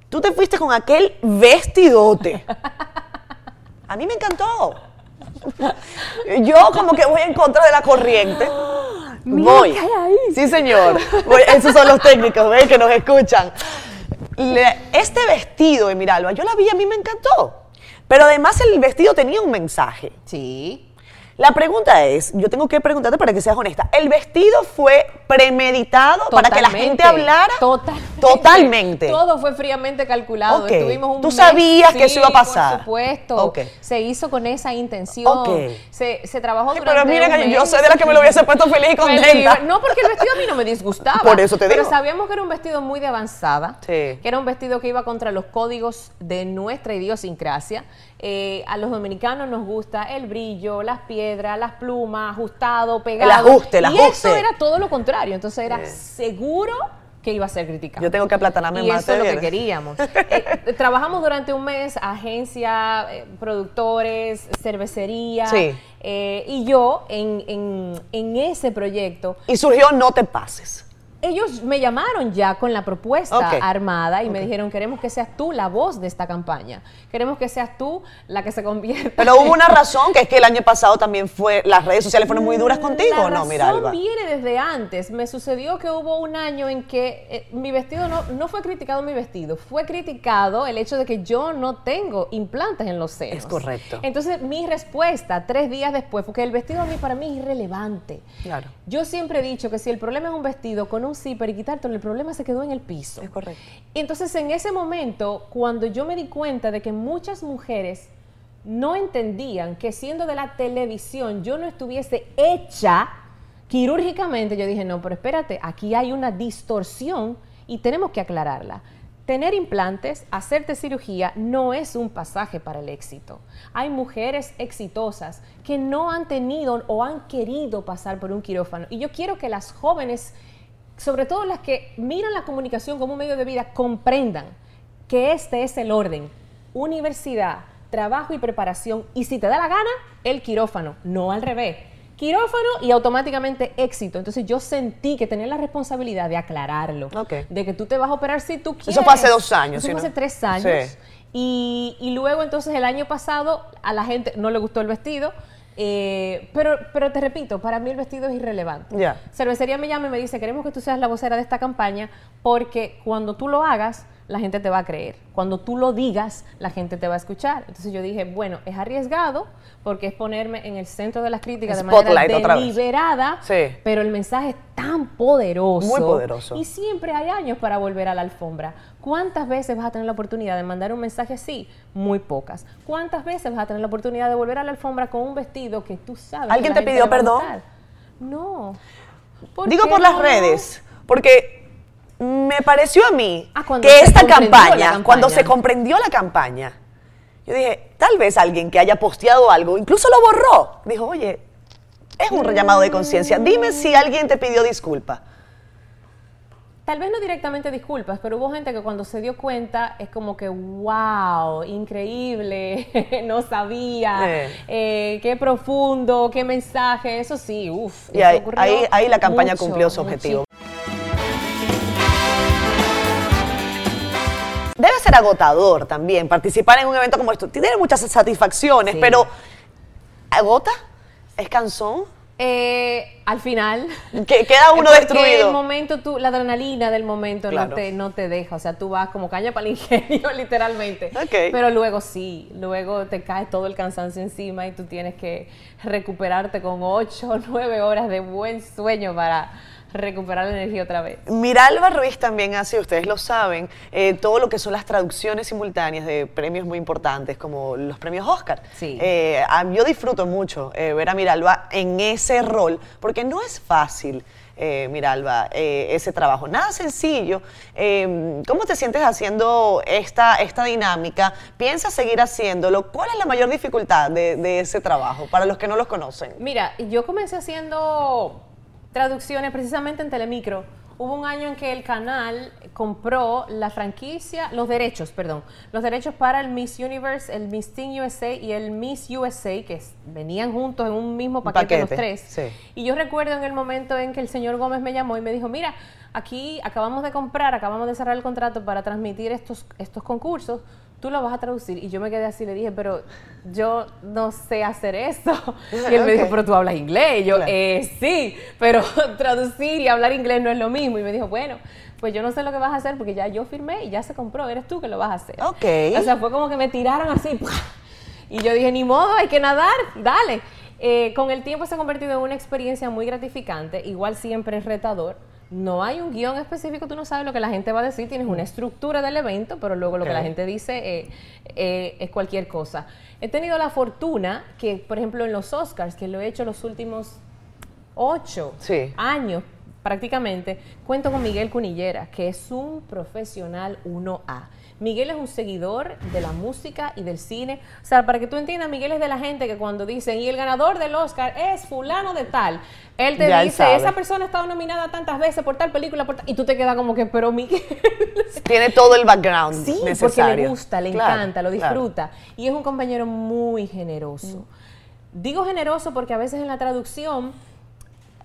tú te fuiste con aquel vestidote. A mí me encantó. Yo como que voy en contra de la corriente. Mira voy. ahí. Sí, señor. Voy- esos son los técnicos, ¿ven? Que nos escuchan. Este vestido de Miralba, yo la vi a mí me encantó. Pero además el vestido tenía un mensaje. Sí. La pregunta es, yo tengo que preguntarte para que seas honesta, ¿el vestido fue premeditado para que la gente hablara? Totalmente. Totalmente. Todo fue fríamente calculado. Ok. Estuvimos un Tú mes- sabías que eso iba a pasar. Por supuesto. Ok. Se hizo con esa intención. Ok. Se, se trabajó durante pero miren, un yo soy de la que me lo hubiese puesto feliz y (laughs) contenta. No, porque el vestido a mí no me disgustaba. Por eso te Pero digo. sabíamos que era un vestido muy de avanzada. Sí. Que era un vestido que iba contra los códigos de nuestra idiosincrasia. Eh, a los dominicanos nos gusta el brillo, las piedras, las plumas, ajustado, pegado. ajuste, el y ajuste. eso era todo lo contrario. Entonces era seguro que iba a ser criticado. Yo tengo que aplatanarme y más. eso es lo ¿te que queríamos. (laughs) Eh, trabajamos durante un mes, agencia, eh, productores, cervecería. Sí. eh, y yo en, en- en ese proyecto, Y surgió No te pases. Ellos me llamaron ya con la propuesta armada y me dijeron, queremos que seas tú la voz de esta campaña. Queremos que seas tú la que se convierta. Pero hubo una razón, que es que el año pasado también fue, las redes sociales fueron muy duras contigo, La ¿o no, razón Miralba? viene desde antes. Me sucedió que hubo un año en que eh, mi vestido no, no fue criticado mi vestido, fue criticado el hecho de que yo no tengo implantes en los senos. Es correcto. Entonces mi respuesta tres días después, porque el vestido a mí para mí es irrelevante. Claro. Yo siempre he dicho que si el problema es un vestido con un zipper y quitártelo, el problema se quedó en el piso. Es correcto. Entonces, en ese momento, cuando yo me di cuenta de que muchas mujeres no entendían que siendo de la televisión yo no estuviese hecha quirúrgicamente, yo dije, no, pero espérate, aquí hay una distorsión y tenemos que aclararla. Tener implantes, hacerte cirugía, no es un pasaje para el éxito. Hay mujeres exitosas que no han tenido o han querido pasar por un quirófano. Y yo quiero que las jóvenes sobre todo las que miran la comunicación como un medio de vida, comprendan que este es el orden. Universidad, trabajo y preparación. Y si te da la gana, el quirófano, no al revés. Quirófano y automáticamente éxito. Entonces yo sentí que tenía la responsabilidad de aclararlo. De que tú te vas a operar si tú quieres. Eso fue hace dos años, Eso ¿sí, fue hace tres años. Sí. Y, y luego entonces el año pasado a la gente no le gustó el vestido. Eh, pero, pero te repito, para mí el vestido es irrelevante. Cervecería me llama y me dice, queremos que tú seas la vocera de esta campaña porque cuando tú lo hagas, la gente te va a creer. Cuando tú lo digas, la gente te va a escuchar. Entonces yo dije, bueno, es arriesgado porque es ponerme en el centro de las críticas de manera deliberada, Sí. pero el mensaje es tan poderoso. Muy poderoso. Y siempre hay años para volver a la alfombra. ¿Cuántas veces vas a tener la oportunidad de mandar un mensaje así? Muy pocas. ¿Cuántas veces vas a tener la oportunidad de volver a la alfombra con un vestido que tú sabes? que ¿Alguien la te pidió perdón? No. ¿Por Digo por las redes, porque me pareció a mí Ah, que esta campaña, cuando se comprendió la campaña, yo dije, tal vez alguien que haya posteado algo, incluso lo borró, dijo, oye, Es un llamado de conciencia. Dime si alguien te pidió disculpa. Tal vez no directamente disculpas, pero hubo gente que cuando se dio cuenta es como que, wow, increíble, (laughs) no sabía, Eh. eh, qué profundo, qué mensaje, eso sí, uff. Y ahí, ahí, ahí la campaña cumplió su objetivo. Debe ser agotador también participar en un evento como esto. Tiene muchas satisfacciones, Sí. pero ¿agota? ¿Es cansón? Eh, al final. Que queda uno destruido. el momento, tú, la adrenalina del momento Claro. no, te, no te deja. O sea, tú vas como caña para el (laughs) ingenio, literalmente. Ok. Pero luego sí, luego te cae todo el cansancio encima y tú tienes que recuperarte con 8 o 9 horas de buen sueño para recuperar la energía otra vez. Miralba Ruiz también hace, ustedes lo saben, eh, todo lo que son las traducciones simultáneas de premios muy importantes, como los premios Oscar. Sí. Eh, yo disfruto mucho eh, ver a Miralba en ese rol, porque no es fácil. eh, Miralba, eh, ese trabajo. Nada sencillo. Eh, ¿Cómo te sientes haciendo esta, esta dinámica? ¿Piensas seguir haciéndolo? ¿Cuál es la mayor dificultad de, de ese trabajo para los que no los conocen? Mira, yo comencé haciendo traducciones precisamente en Telemicro. Hubo un año en que el canal compró la franquicia, los derechos, perdón, los derechos para el Miss Universe, el Miss Teen USA y el Miss USA, que venían juntos en un mismo paquete, los tres. sí. Y yo recuerdo en el momento en que el señor Gómez me llamó y me dijo, mira, aquí acabamos de comprar, acabamos de cerrar el contrato para transmitir estos, estos concursos, tú lo vas a traducir. Y yo me quedé así, le dije, pero yo no sé hacer eso. (laughs) Y él me dijo, pero tú hablas inglés. Y yo, Claro. eh, sí, pero (laughs) traducir y hablar inglés no es lo mismo. Y me dijo, bueno, pues yo no sé lo que vas a hacer porque ya yo firmé y ya se compró, eres tú que lo vas a hacer. Ok. O sea, fue como que me tiraron así. Y yo dije, ni modo, hay que nadar, dale. Eh, con el tiempo se ha convertido en una experiencia muy gratificante, igual siempre es retador. No hay un guion específico, tú no sabes lo que la gente va a decir, tienes una estructura del evento, pero luego lo que la gente dice eh, eh, es cualquier cosa. He tenido la fortuna que, por ejemplo, en los Oscars, que lo he hecho los últimos ocho Sí. años prácticamente, cuento con Miguel Cunillera, que es un profesional 1A. Miguel es un seguidor de la música y del cine. O sea, para que tú entiendas, Miguel es de la gente que cuando dicen, y el ganador del Oscar es fulano de tal, él te Ya dice, esa persona ha estado nominada tantas veces por tal película, por tal-", y tú te quedas como que, pero Miguel... (laughs) Tiene todo el background Sí, porque le gusta, le Claro, encanta, lo claro. disfruta. Y es un compañero muy generoso. Digo generoso porque a veces en la traducción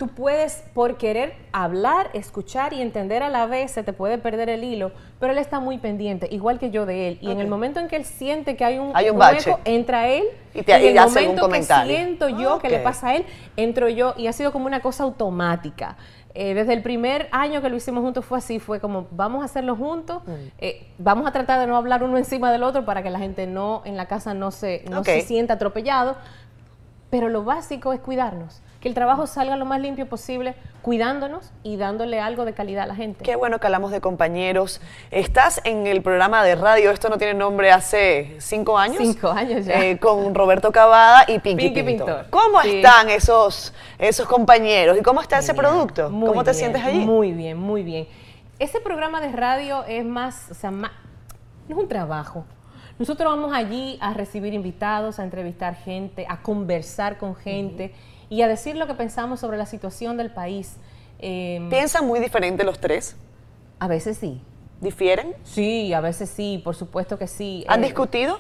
tú puedes, por querer hablar, escuchar y entender a la vez, se te puede perder el hilo, pero él está muy pendiente, igual que yo de él. Y en el momento en que él siente que hay un, Hay un bache. hueco, entra él. Y te- en y el hace un momento comentario. que siento yo que le pasa a él, entro yo. Y ha sido como una cosa automática. Eh, desde el primer año que lo hicimos juntos fue así, fue como vamos a hacerlo juntos, Mm. eh, vamos a tratar de no hablar uno encima del otro para que la gente no en la casa no se, no se sienta atropellado, pero lo básico es cuidarnos, que el trabajo salga lo más limpio posible, cuidándonos y dándole algo de calidad a la gente. Qué bueno que hablamos de compañeros. Estás en el programa de radio, esto no tiene nombre, hace cinco años. Cinco años ya. eh, con Roberto Cavada y Pinky, Pinky Pintor. Pintor. ¿Cómo Sí. están esos, esos compañeros y cómo está ese producto? Muy ¿Cómo te bien, sientes allí? Muy bien, muy bien. Ese programa de radio es más, o sea, más, no es un trabajo. Nosotros vamos allí a recibir invitados, a entrevistar gente, a conversar con gente y a decir lo que pensamos sobre la situación del país. Eh, ¿Piensan muy diferente los tres? a veces sí. ¿Difieren? Sí, a veces sí, por supuesto que sí. ¿Han Eh, discutido?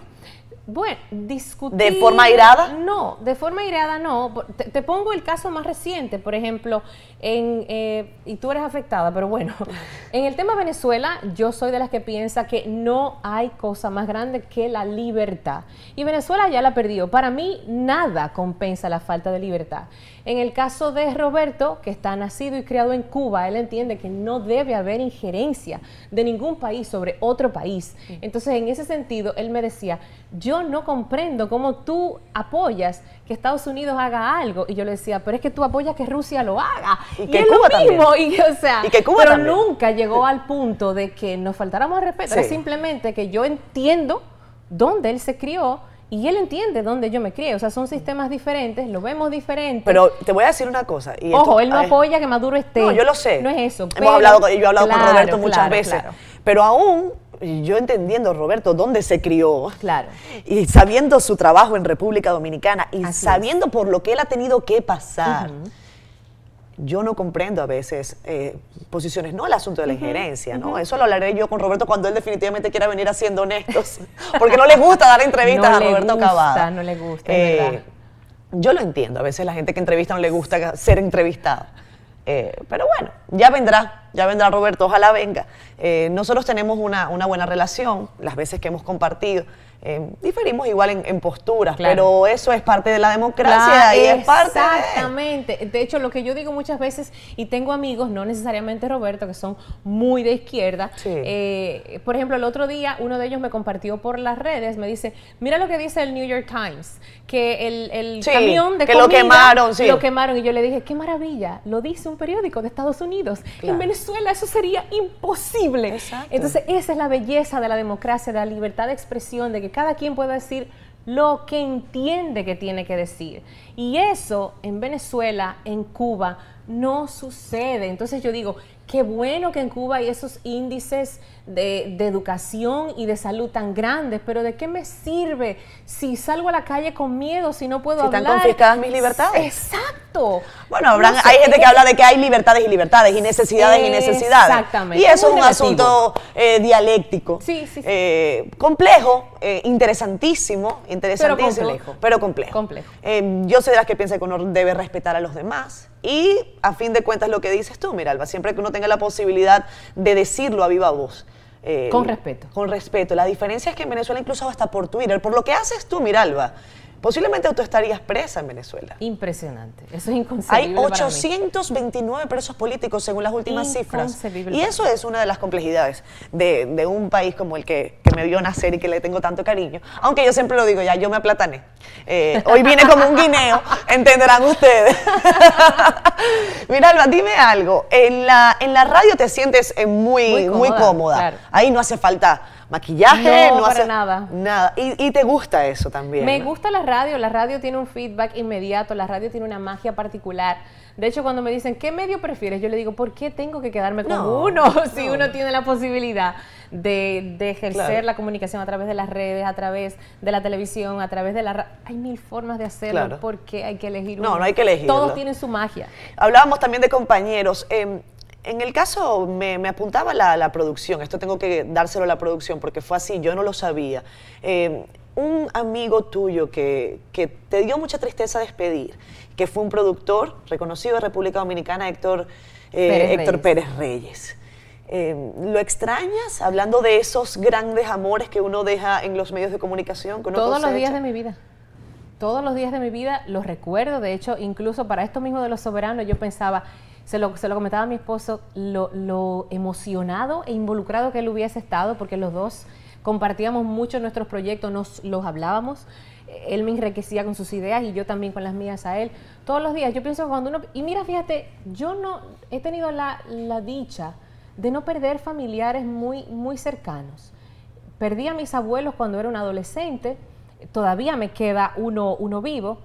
Bueno, discutir... ¿De forma airada? No, de forma airada no. Te pongo el caso más reciente, por ejemplo, en, eh, y tú eres afectada, pero bueno, (laughs) en el tema Venezuela, yo soy de las que piensa que no hay cosa más grande que la libertad. Y Venezuela ya la perdió. Para mí, nada compensa la falta de libertad. En el caso de Roberto, que está nacido y criado en Cuba, él entiende que no debe haber injerencia de ningún país sobre otro país. Entonces, en ese sentido, él me decía, yo no comprendo cómo tú apoyas que Estados Unidos haga algo. Y yo le decía, pero es que tú apoyas que Rusia lo haga. Y que es Cuba lo mismo. también. Y, o sea, Y que Cuba pero también. nunca llegó al punto de que nos faltáramos al respeto. Era simplemente que yo entiendo dónde él se crió y él entiende dónde yo me crié. O sea, son sistemas diferentes, lo vemos diferente. Pero te voy a decir una cosa. y Ojo, esto- él no ay, apoya que Maduro esté. No, yo lo sé. No es eso. Hemos pero- hablado, yo he hablado con Roberto muchas claro, veces. claro. Pero aún yo entendiendo, Roberto, dónde se crió. Claro. Y sabiendo su trabajo en República Dominicana y Así sabiendo por lo que él ha tenido que pasar. Yo no comprendo a veces eh, posiciones, no el asunto de la injerencia, ¿no? Eso lo hablaré yo con Roberto cuando él definitivamente quiera venir haciendo honestos, (laughs) porque no le gusta dar entrevistas No a Roberto gusta, Cavada. no le gusta, es verdad. Yo lo entiendo, a veces la gente que entrevista no le gusta ser entrevistada. Eh, pero bueno, ya vendrá, ya vendrá Roberto, ojalá venga. Eh, nosotros tenemos una, una buena relación, las veces que hemos compartido. Eh, diferimos igual en, en posturas, Claro. pero eso es parte de la democracia Claro, y es parte Exactamente. De hecho, lo que yo digo muchas veces, y tengo amigos, no necesariamente Roberto, que son muy de izquierda. Sí. eh, por ejemplo, el otro día uno de ellos me compartió por las redes, me dice, mira lo que dice el New York Times, que el, el Sí, camión de que lo comida quemaron, sí. Lo quemaron. Y yo le dije, qué maravilla, lo dice un periódico de Estados Unidos. Claro. En Venezuela eso sería imposible. Exacto. Entonces, esa es la belleza de la democracia, de la libertad de expresión, de que cada quien pueda decir lo que entiende que tiene que decir. Y eso en Venezuela, en Cuba, no sucede. Entonces yo digo, qué bueno que en Cuba hay esos índices de, de educación y de salud tan grandes, pero ¿de qué me sirve si salgo a la calle con miedo, si no puedo Si están hablar? confiscadas mis libertades. Exacto. Bueno, habrán, No sé, hay gente que habla de que hay libertades y libertades y necesidades y necesidades. Exactamente. Y eso es un relativo. asunto eh, dialéctico. Sí, sí, sí. eh, complejo, eh, interesantísimo, interesantísimo. complejo. Pero complejo. Complejo. Eh, yo soy de las que piensa que uno debe respetar a los demás. Y a fin de cuentas lo que dices tú, Miralba, siempre que uno tenga la posibilidad de decirlo a viva voz. eh, Con respeto. Con respeto. La diferencia es que en Venezuela incluso hasta por Twitter, por lo que haces tú, Miralba, posiblemente tú estarías presa en Venezuela. Impresionante. Eso es Hay inconcebible para mí. 829 presos políticos según las últimas cifras. Inconcebible Y eso es una de las complejidades de, de un país como el que, que me vio nacer y que le tengo tanto cariño. Aunque yo siempre lo digo, ya yo me aplatané. Eh, hoy vine como un guineo, (laughs) entenderán ustedes. (laughs) Mira, Alba, dime algo. En la, en la radio te sientes eh, muy, Muy muy cómoda, cómoda. claro. Ahí no hace falta maquillaje, No, no, para hace nada. Nada. Y, y te gusta eso también. Me ¿no? gusta la radio, la radio tiene un feedback inmediato, la radio tiene una magia particular. De hecho, cuando me dicen, ¿qué medio prefieres? Yo le digo, ¿por qué tengo que quedarme con No, uno (laughs) si no. uno tiene la posibilidad de, de ejercer Claro. la comunicación a través de las redes, a través de la televisión, a través de la ra- Hay mil formas de hacerlo, Claro. porque hay que elegir No, uno. no hay que elegirlo. Todos tienen su magia. Hablábamos también de compañeros. Eh, en el caso, me, me apuntaba la, la producción, esto tengo que dárselo a la producción porque fue así, yo no lo sabía. Eh, un amigo tuyo que, que te dio mucha tristeza despedir, que fue un productor reconocido de República Dominicana, Héctor, eh, Pérez Héctor Reyes. Pérez Reyes. Eh, ¿Lo extrañas hablando de esos grandes amores que uno deja en los medios de comunicación? Que uno Todos los días de mi vida. Todos los días de mi vida los recuerdo. De hecho, incluso para esto mismo de los soberanos, yo pensaba, se lo, se lo comentaba a mi esposo, lo, emocionado e involucrado que él hubiese estado, porque los dos compartíamos mucho nuestros proyectos, nos los hablábamos. Él me enriquecía con sus ideas y yo también con las mías a él. Todos los días, yo pienso cuando uno... Y mira, fíjate, yo no he tenido la, la dicha de no perder familiares muy, muy cercanos. Perdí a mis abuelos cuando era un adolescente, todavía me queda uno, uno vivo,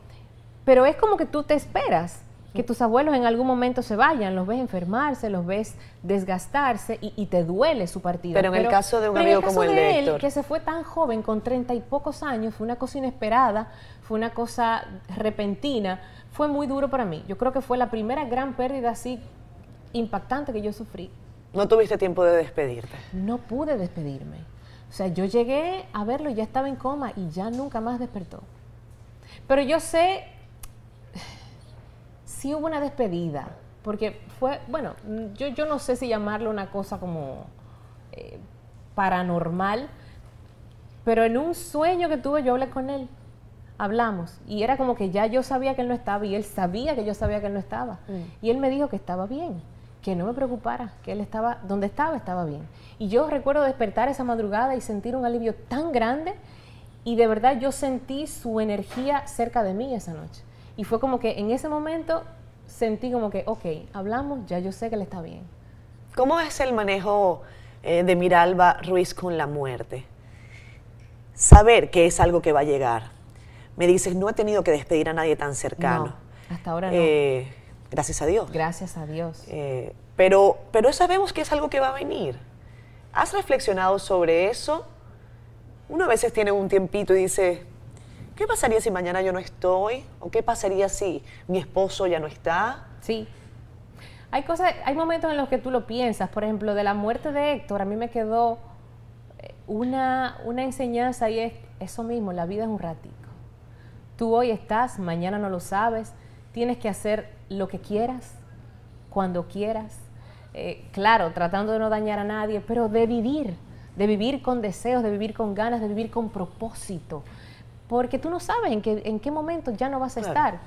pero es como que tú te esperas que tus abuelos en algún momento se vayan, los ves enfermarse, los ves desgastarse y, y te duele su partida. Pero en el caso de un pero amigo como el de de él, Héctor. que se fue tan joven, con treinta y pocos años, fue una cosa inesperada, fue una cosa repentina, fue muy duro para mí. Yo creo que fue la primera gran pérdida así impactante que yo sufrí No tuviste tiempo de despedirte. no pude despedirme. O sea, yo llegué a verlo y ya estaba en coma y ya nunca más despertó. Pero yo sé, sí hubo una despedida, porque fue, bueno, yo, yo no sé si llamarlo una cosa como eh, paranormal, pero en un sueño que tuve yo hablé con él, hablamos, y era como que ya yo sabía que él no estaba y él sabía que yo sabía que él no estaba. Y él me dijo que estaba bien, que no me preocupara, que él estaba, donde estaba, estaba bien. Y yo recuerdo despertar esa madrugada y sentir un alivio tan grande y de verdad yo sentí su energía cerca de mí esa noche. Y fue como que en ese momento sentí como que, ok, hablamos, ya yo sé que él está bien. ¿Cómo es el manejo eh, de Miralba Ruiz con la muerte? Saber que es algo que va a llegar. Me dices, no he tenido que despedir a nadie tan cercano. No, hasta ahora no. Eh, gracias a Dios. Gracias a Dios. Eh, pero, pero sabemos que es algo que va a venir. ¿Has reflexionado sobre eso? Uno a veces tiene un tiempito y dice, ¿qué pasaría si mañana yo no estoy? ¿O qué pasaría si mi esposo ya no está? Sí. Hay cosas, hay momentos en los que tú lo piensas. Por ejemplo, de la muerte de Héctor, a mí me quedó eh, una, una enseñanza y es eso mismo, la vida es un ratico. Tú hoy estás, mañana no lo sabes, tienes que hacer lo que quieras, cuando quieras, eh, claro, tratando de no dañar a nadie, pero de vivir, de vivir con deseos, de vivir con ganas, de vivir con propósito, porque tú no sabes en qué, en qué momento ya no vas a estar.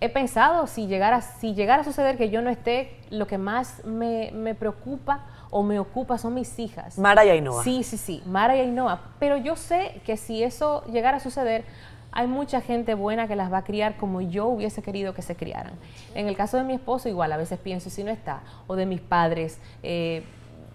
He pensado si llegara, si llegara a suceder que yo no esté, lo que más me, me preocupa o me ocupa son mis hijas. Mara y Ainhoa. Sí, sí, sí, Mara y Ainhoa. Pero yo sé que si eso llegara a suceder, hay mucha gente buena que las va a criar como yo hubiese querido que se criaran. En el caso de mi esposo, igual, a veces pienso si no está, o de mis padres. Eh,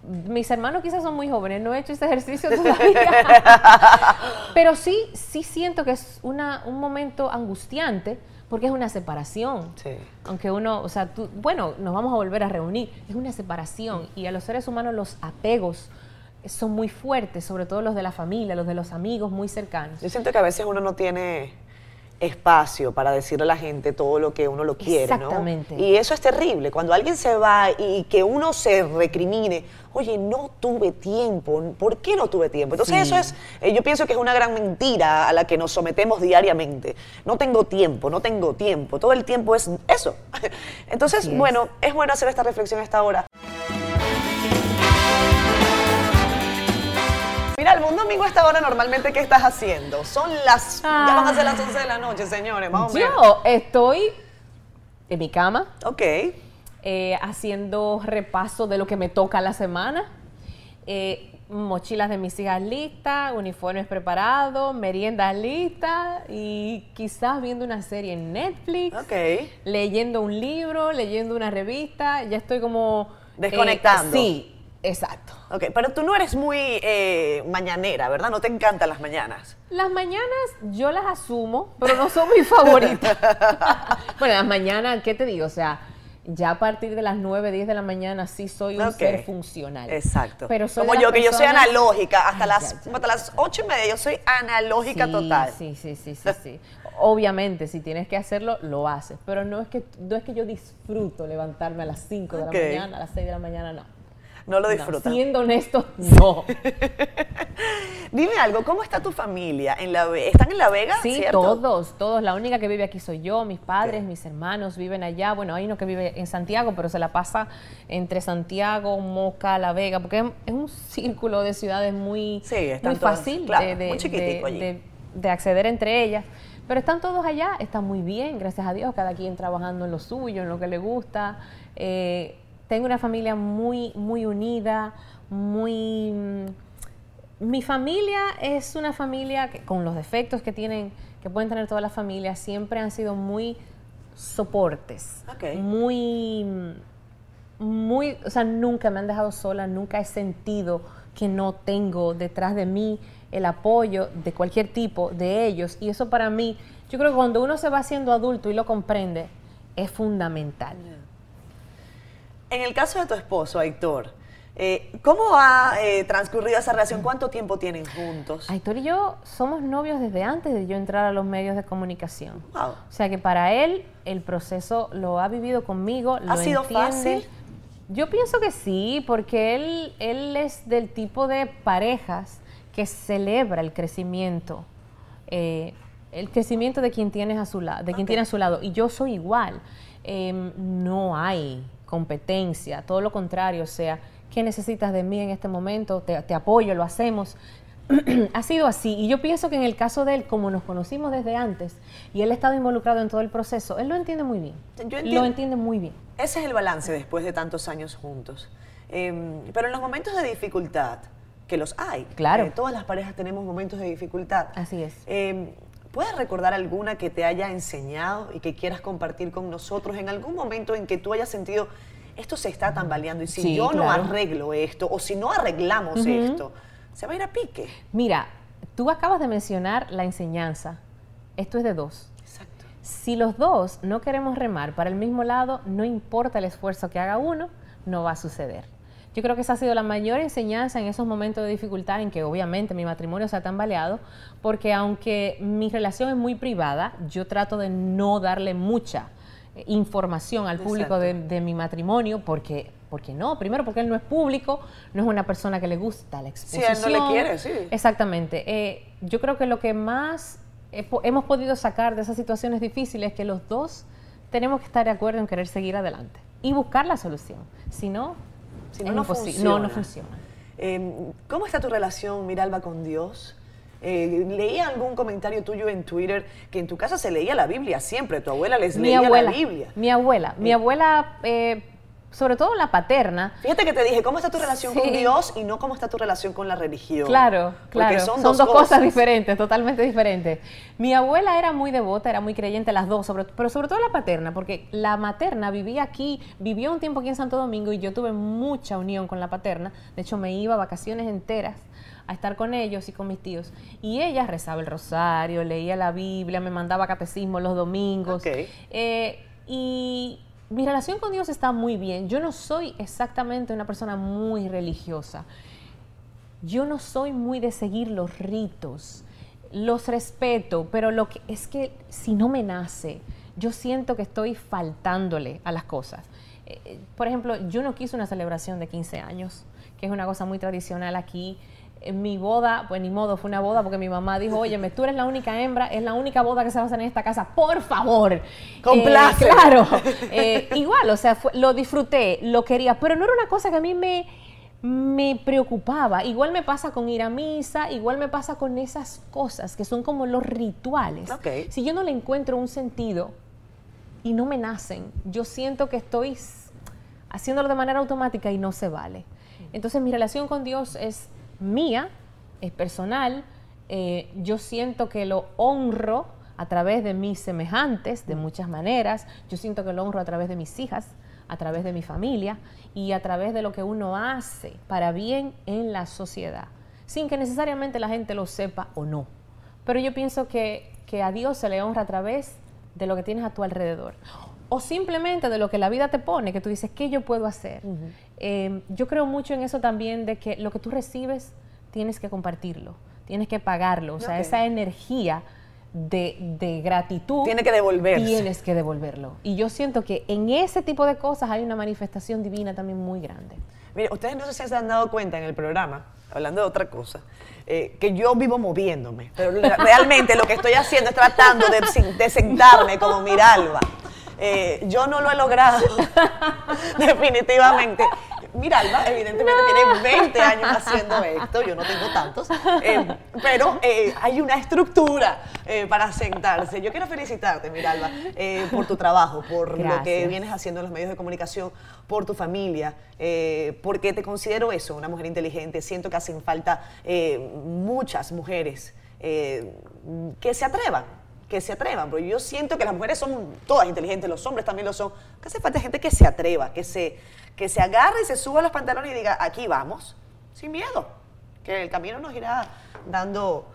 mis hermanos quizás son muy jóvenes, no he hecho ese ejercicio (laughs) todavía, pero sí, sí siento que es una, un momento angustiante porque es una separación. Sí. Aunque uno, o sea, tú, bueno, nos vamos a volver a reunir, es una separación y a los seres humanos los apegos son muy fuertes, sobre todo los de la familia, los de los amigos muy cercanos. Yo siento que a veces uno no tiene espacio para decirle a la gente todo lo que uno lo quiere, Exactamente. Y eso es terrible, cuando alguien se va y que uno se recrimine, oye, no tuve tiempo, ¿por qué no tuve tiempo? Entonces eso es, eh, yo pienso que es una gran mentira a la que nos sometemos diariamente. No tengo tiempo, no tengo tiempo, todo el tiempo es eso. (laughs) Entonces, bueno, es bueno hacer esta reflexión a esta hora. Mira, un domingo a esta hora normalmente, ¿qué estás haciendo? Son las... Ya van a ser las 11 de la noche, señores, vamos Yo estoy en mi cama. Ok. Eh, haciendo repaso de lo que me toca la semana. Eh, mochilas de mis hijas listas, uniformes preparados, meriendas listas y quizás viendo una serie en Netflix, okay. leyendo un libro, leyendo una revista, ya estoy como... Eh, Desconectando. sí, Exacto. Ok, pero tú no eres muy eh, mañanera, ¿verdad? No te encantan las mañanas. Las mañanas yo las asumo, pero no son mis (laughs) favoritas. (laughs) bueno, las mañanas, ¿qué te digo? O sea, ya a partir de las 9, 10 de la mañana sí soy un ser funcional. Exacto. Pero Como yo, que yo soy analógica. Hasta, las, hasta las 8 y media yo soy analógica total. Sí, sí, sí, sí, sí. Obviamente, si tienes que hacerlo, lo haces. Pero no es que, no es que yo disfruto levantarme a las 5 de la mañana, a las 6 de la mañana, no no lo disfrutan. siendo honesto, no. (laughs) Dime algo, ¿cómo está tu familia? ¿En la, ¿Están en La Vega? Sí, todos, todos. La única que vive aquí soy yo, mis padres, mis hermanos viven allá. Bueno, hay uno que vive en Santiago, pero se la pasa entre Santiago, Moca, La Vega, porque es un círculo de ciudades muy, muy fácil de, acceder entre ellas. Pero están todos allá, están muy bien, gracias a Dios, cada quien trabajando en lo suyo, en lo que le gusta. Eh, tengo una familia muy, muy unida, muy... Mm, mi familia es una familia que, con los defectos que tienen, que pueden tener todas las familias, siempre han sido muy soportes, muy, mm, muy, o sea, nunca me han dejado sola, nunca he sentido que no tengo detrás de mí el apoyo de cualquier tipo de ellos. Y eso para mí, yo creo que cuando uno se va haciendo adulto y lo comprende, es fundamental. En el caso de tu esposo, Héctor, eh, ¿cómo ha eh, transcurrido esa relación? ¿Cuánto tiempo tienen juntos? Héctor y yo somos novios desde antes de yo entrar a los medios de comunicación. Wow. O sea que para él el proceso lo ha vivido conmigo. ¿Ha sido fácil? Yo pienso que sí, porque él, él es del tipo de parejas que celebra el crecimiento. Eh, el crecimiento de quien tienes a su lado, de quien tiene a su lado. Y yo soy igual. Em, no hay competencia, todo lo contrario, o sea, ¿qué necesitas de mí en este momento? Te, apoyo, lo hacemos. (clears throat) ha sido así. Y yo pienso que en el caso de él, como nos conocimos desde antes y él ha estado involucrado en todo el proceso, él lo entiende muy bien. lo entiende muy bien. Ese es el balance después de tantos años juntos. Em, pero en los momentos de dificultad, que los hay. Claro. Eh, todas las parejas tenemos momentos de dificultad. Así es. Em, ¿Puedes recordar alguna que te haya enseñado y que quieras compartir con nosotros en algún momento en que tú hayas sentido esto se está tambaleando y si yo no arreglo esto o si no arreglamos esto, se va a ir a pique? Mira, tú acabas de mencionar la enseñanza. Esto es de dos. Exacto. Si los dos no queremos remar para el mismo lado, no importa el esfuerzo que haga uno, no va a suceder. Yo creo que esa ha sido la mayor enseñanza en esos momentos de dificultad en que obviamente mi matrimonio se ha tambaleado, porque aunque mi relación es muy privada, yo trato de no darle mucha eh, información al público de, de, mi matrimonio porque porque no, primero porque él no es público, no es una persona que le gusta la exposición. Sí, él no le quiere, sí. Exactamente. Eh, yo creo que lo que más hemos podido sacar de esas situaciones difíciles es que los dos tenemos que estar de acuerdo en querer seguir adelante y buscar la solución. Si no, si no, no funciona. No, no funciona. Em, ¿Cómo está tu relación, Miralba, con Dios? Eh, leí algún comentario tuyo en Twitter que en tu casa se leía la Biblia siempre, tu abuela les leía la Biblia. Mi abuela, mi abuela eh, sobre todo la paterna. Fíjate que te dije, ¿cómo está tu relación con Dios y no cómo está tu relación con la religión? Claro, claro. son, dos, cosas. diferentes, totalmente diferentes. Mi abuela era muy devota, era muy creyente, las dos, sobre, pero sobre todo la paterna, porque la materna vivía aquí, vivió un tiempo aquí en Santo Domingo y yo tuve mucha unión con la paterna. De hecho, me iba a vacaciones enteras a estar con ellos y con mis tíos. Y ella rezaba el rosario, leía la Biblia, me mandaba catecismo los domingos. Eh, y mi relación con Dios está muy bien. Yo no soy exactamente una persona muy religiosa. Yo no soy muy de seguir los ritos. Los respeto, pero lo que es que si no me nace, yo siento que estoy faltándole a las cosas. Eh, eh, por ejemplo, yo no quise una celebración de 15 años, que es una cosa muy tradicional aquí en mi boda, pues ni modo, fue una boda porque mi mamá dijo, oye, tú eres la única hembra, es la única boda que se va a hacer en esta casa, por favor. Complace. Eh, claro. (laughs) Eh, igual, o sea, lo disfruté, lo quería, pero no era una cosa que a mí me, me preocupaba. Igual me pasa con ir a misa, igual me pasa con esas cosas que son como los rituales. Si yo no le encuentro un sentido y no me nacen, yo siento que estoy haciéndolo de manera automática y no se vale. Entonces mi relación con Dios es mía, es personal, eh, yo siento que lo honro a través de mis semejantes de muchas maneras, yo siento que lo honro a través de mis hijas, a través de mi familia y a través de lo que uno hace para bien en la sociedad, sin que necesariamente la gente lo sepa o no. Pero yo pienso que, a Dios se le honra a través de lo que tienes a tu alrededor o simplemente de lo que la vida te pone, que tú dices, ¿qué yo puedo hacer? Em, yo creo mucho en eso también de que lo que tú recibes tienes que compartirlo, tienes que pagarlo, o sea, esa energía de, gratitud. Tiene que devolverse. Tienes que devolverlo. Y yo siento que en ese tipo de cosas hay una manifestación divina también muy grande. Mire, ustedes no sé si se han dado cuenta en el programa, hablando de otra cosa, eh, que yo vivo moviéndome, pero (laughs) realmente lo que estoy haciendo es tratando de, de sentarme como Miralba eh, yo no lo he logrado, (laughs) definitivamente. Mira, Alba, evidentemente tiene 20 años haciendo esto, yo no tengo tantos, eh, pero eh, hay una estructura para sentarse. Yo quiero felicitarte, Miralba, por tu trabajo, por lo que vienes haciendo en los medios de comunicación, por tu familia, porque te considero eso, una mujer inteligente. Siento que hacen falta muchas mujeres que se atrevan que se atrevan, porque yo siento que las mujeres son todas inteligentes, los hombres también lo son, que hace falta gente que se atreva, que se, que se agarre y se suba los pantalones y diga, aquí vamos, sin miedo, que el camino nos irá dando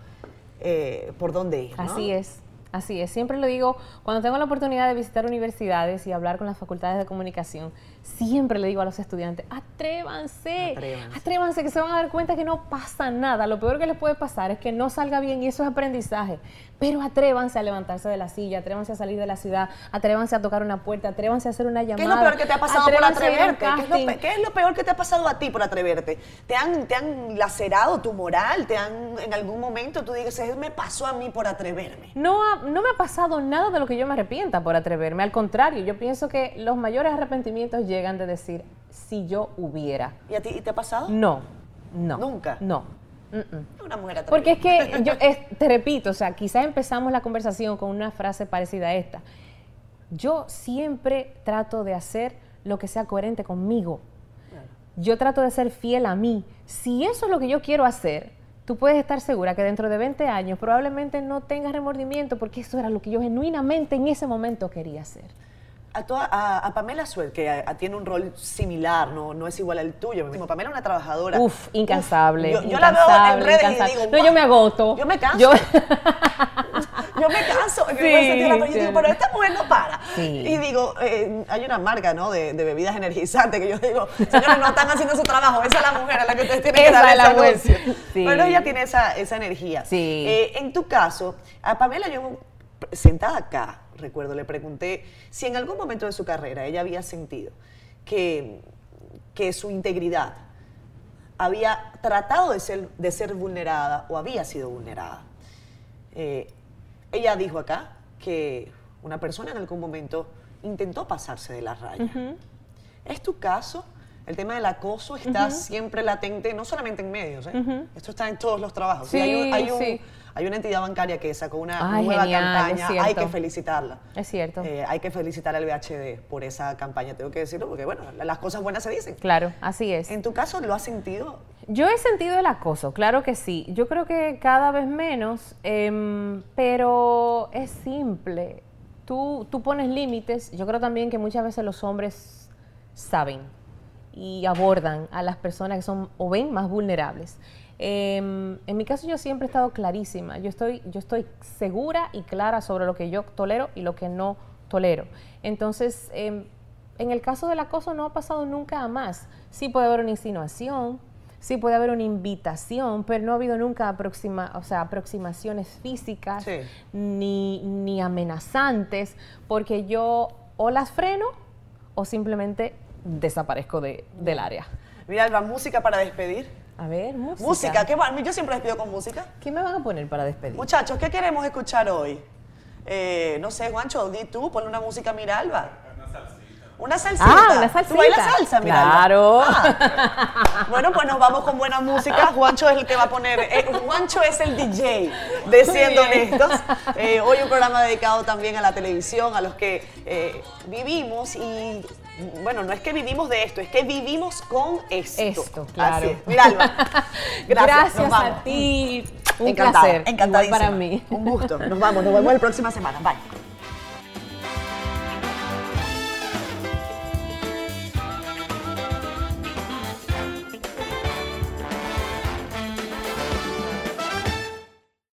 eh, por dónde ir. Así es. Así es, siempre lo digo, cuando tengo la oportunidad de visitar universidades y hablar con las facultades de comunicación, siempre le digo a los estudiantes, atrévanse, atrévanse, que se van a dar cuenta que no pasa nada. Lo peor que les puede pasar es que no salga bien y eso es aprendizaje. Pero atrévanse a levantarse de la silla, atrévanse a salir de la ciudad, atrévanse a tocar una puerta, atrévanse a hacer una llamada. ¿Qué es lo peor que te ha pasado por atreverte? ¿Qué es, lo, peor que te ha pasado a ti por atreverte? ¿Te han, te han lacerado tu moral? ¿Te han, en algún momento tú dices, me pasó a mí por atreverme? No, no me ha pasado nada de lo que yo me arrepienta por atreverme. Al contrario, yo pienso que los mayores arrepentimientos llegan llegan de decir, si yo hubiera. ¿Y a ti te ha pasado? No, no. ¿Nunca? No. Una mujer Porque es que, (laughs) yo te repito, o sea, quizás empezamos la conversación con una frase parecida a esta. Yo siempre trato de hacer lo que sea coherente conmigo. Yo trato de ser fiel a mí. Si eso es lo que yo quiero hacer, tú puedes estar segura que dentro de 20 años probablemente no tengas remordimiento porque eso era lo que yo genuinamente en ese momento quería hacer a, Pamela Suel, que tiene un rol similar, no, no es igual al tuyo. Pamela es una trabajadora. Uf, incansable. yo, la veo en redes y digo, No, yo me agoto. Yo me canso. Yo, (laughs) me me canso. Sí, la. Yo digo, pero esta mujer no para. Sí. Y digo, eh, hay una marca, ¿no? De, de bebidas energizantes que yo digo, señores, no están haciendo su trabajo. Esa es la mujer a la que ustedes tienen que darle la. Sí. Pero ella tiene esa, esa energía. Eh, en tu caso, a Pamela yo sentada acá, recuerdo, le pregunté si en algún momento de su carrera ella había sentido que, que su integridad había tratado de ser, de ser vulnerada o había sido vulnerada. Eh, ella dijo acá que una persona en algún momento intentó pasarse de la raya. ¿Es tu caso? El tema del acoso está siempre latente, no solamente en medios, ¿eh? esto está en todos los trabajos. Y hay, un- Sí, hay un- sí. Hay una entidad bancaria que sacó una Ay, nueva genial, campaña, hay que felicitarla. Es cierto. Eh, hay que felicitar al VHD por esa campaña, tengo que decirlo, porque bueno, la- las cosas buenas se dicen. Claro, así es. En tu caso, ¿lo has sentido? Yo he sentido el acoso, claro que sí. Yo creo que cada vez menos, em, pero es simple. Tú, tú pones límites. Yo creo también que muchas veces los hombres saben y abordan a las personas que son o ven más vulnerables. Em, en mi caso yo siempre he estado clarísima. Yo estoy, yo estoy segura y clara sobre lo que yo tolero y lo que no tolero. Entonces, em, en el caso del acoso no ha pasado nunca a más. Sí puede haber una insinuación, sí puede haber una invitación, pero no ha habido nunca aproxima, o sea, aproximaciones físicas Sí. ni, ni amenazantes, porque yo o las freno o simplemente desaparezco de- del área. Mira, Alba, música para despedir. A ver, música. Música, ¿qué va? Yo siempre despido con música. ¿Qué me van a poner para despedir? Muchachos, ¿qué queremos escuchar hoy? Eh, no sé, Juancho, di tú, ponle una música a Miralba. Una salsita. Ah, una salsita. ¿Tú bailas salsa, Miralba? Claro. Ah. Bueno, pues nos vamos con buena música. Juancho es el que va a poner. eh, Juancho es el DJ de Siendo. Honestos. Eh, hoy un programa dedicado también a la televisión, a los que eh, vivimos y. Bueno, no es que vivimos de esto, es que vivimos con esto. Esto, claro. Así es. Miralba. (laughs) Gracias, vamos. a ti. Un Encantada, placer. igual encantadísima. para mí. Un gusto. Nos vamos, nos vemos la próxima semana. Bye.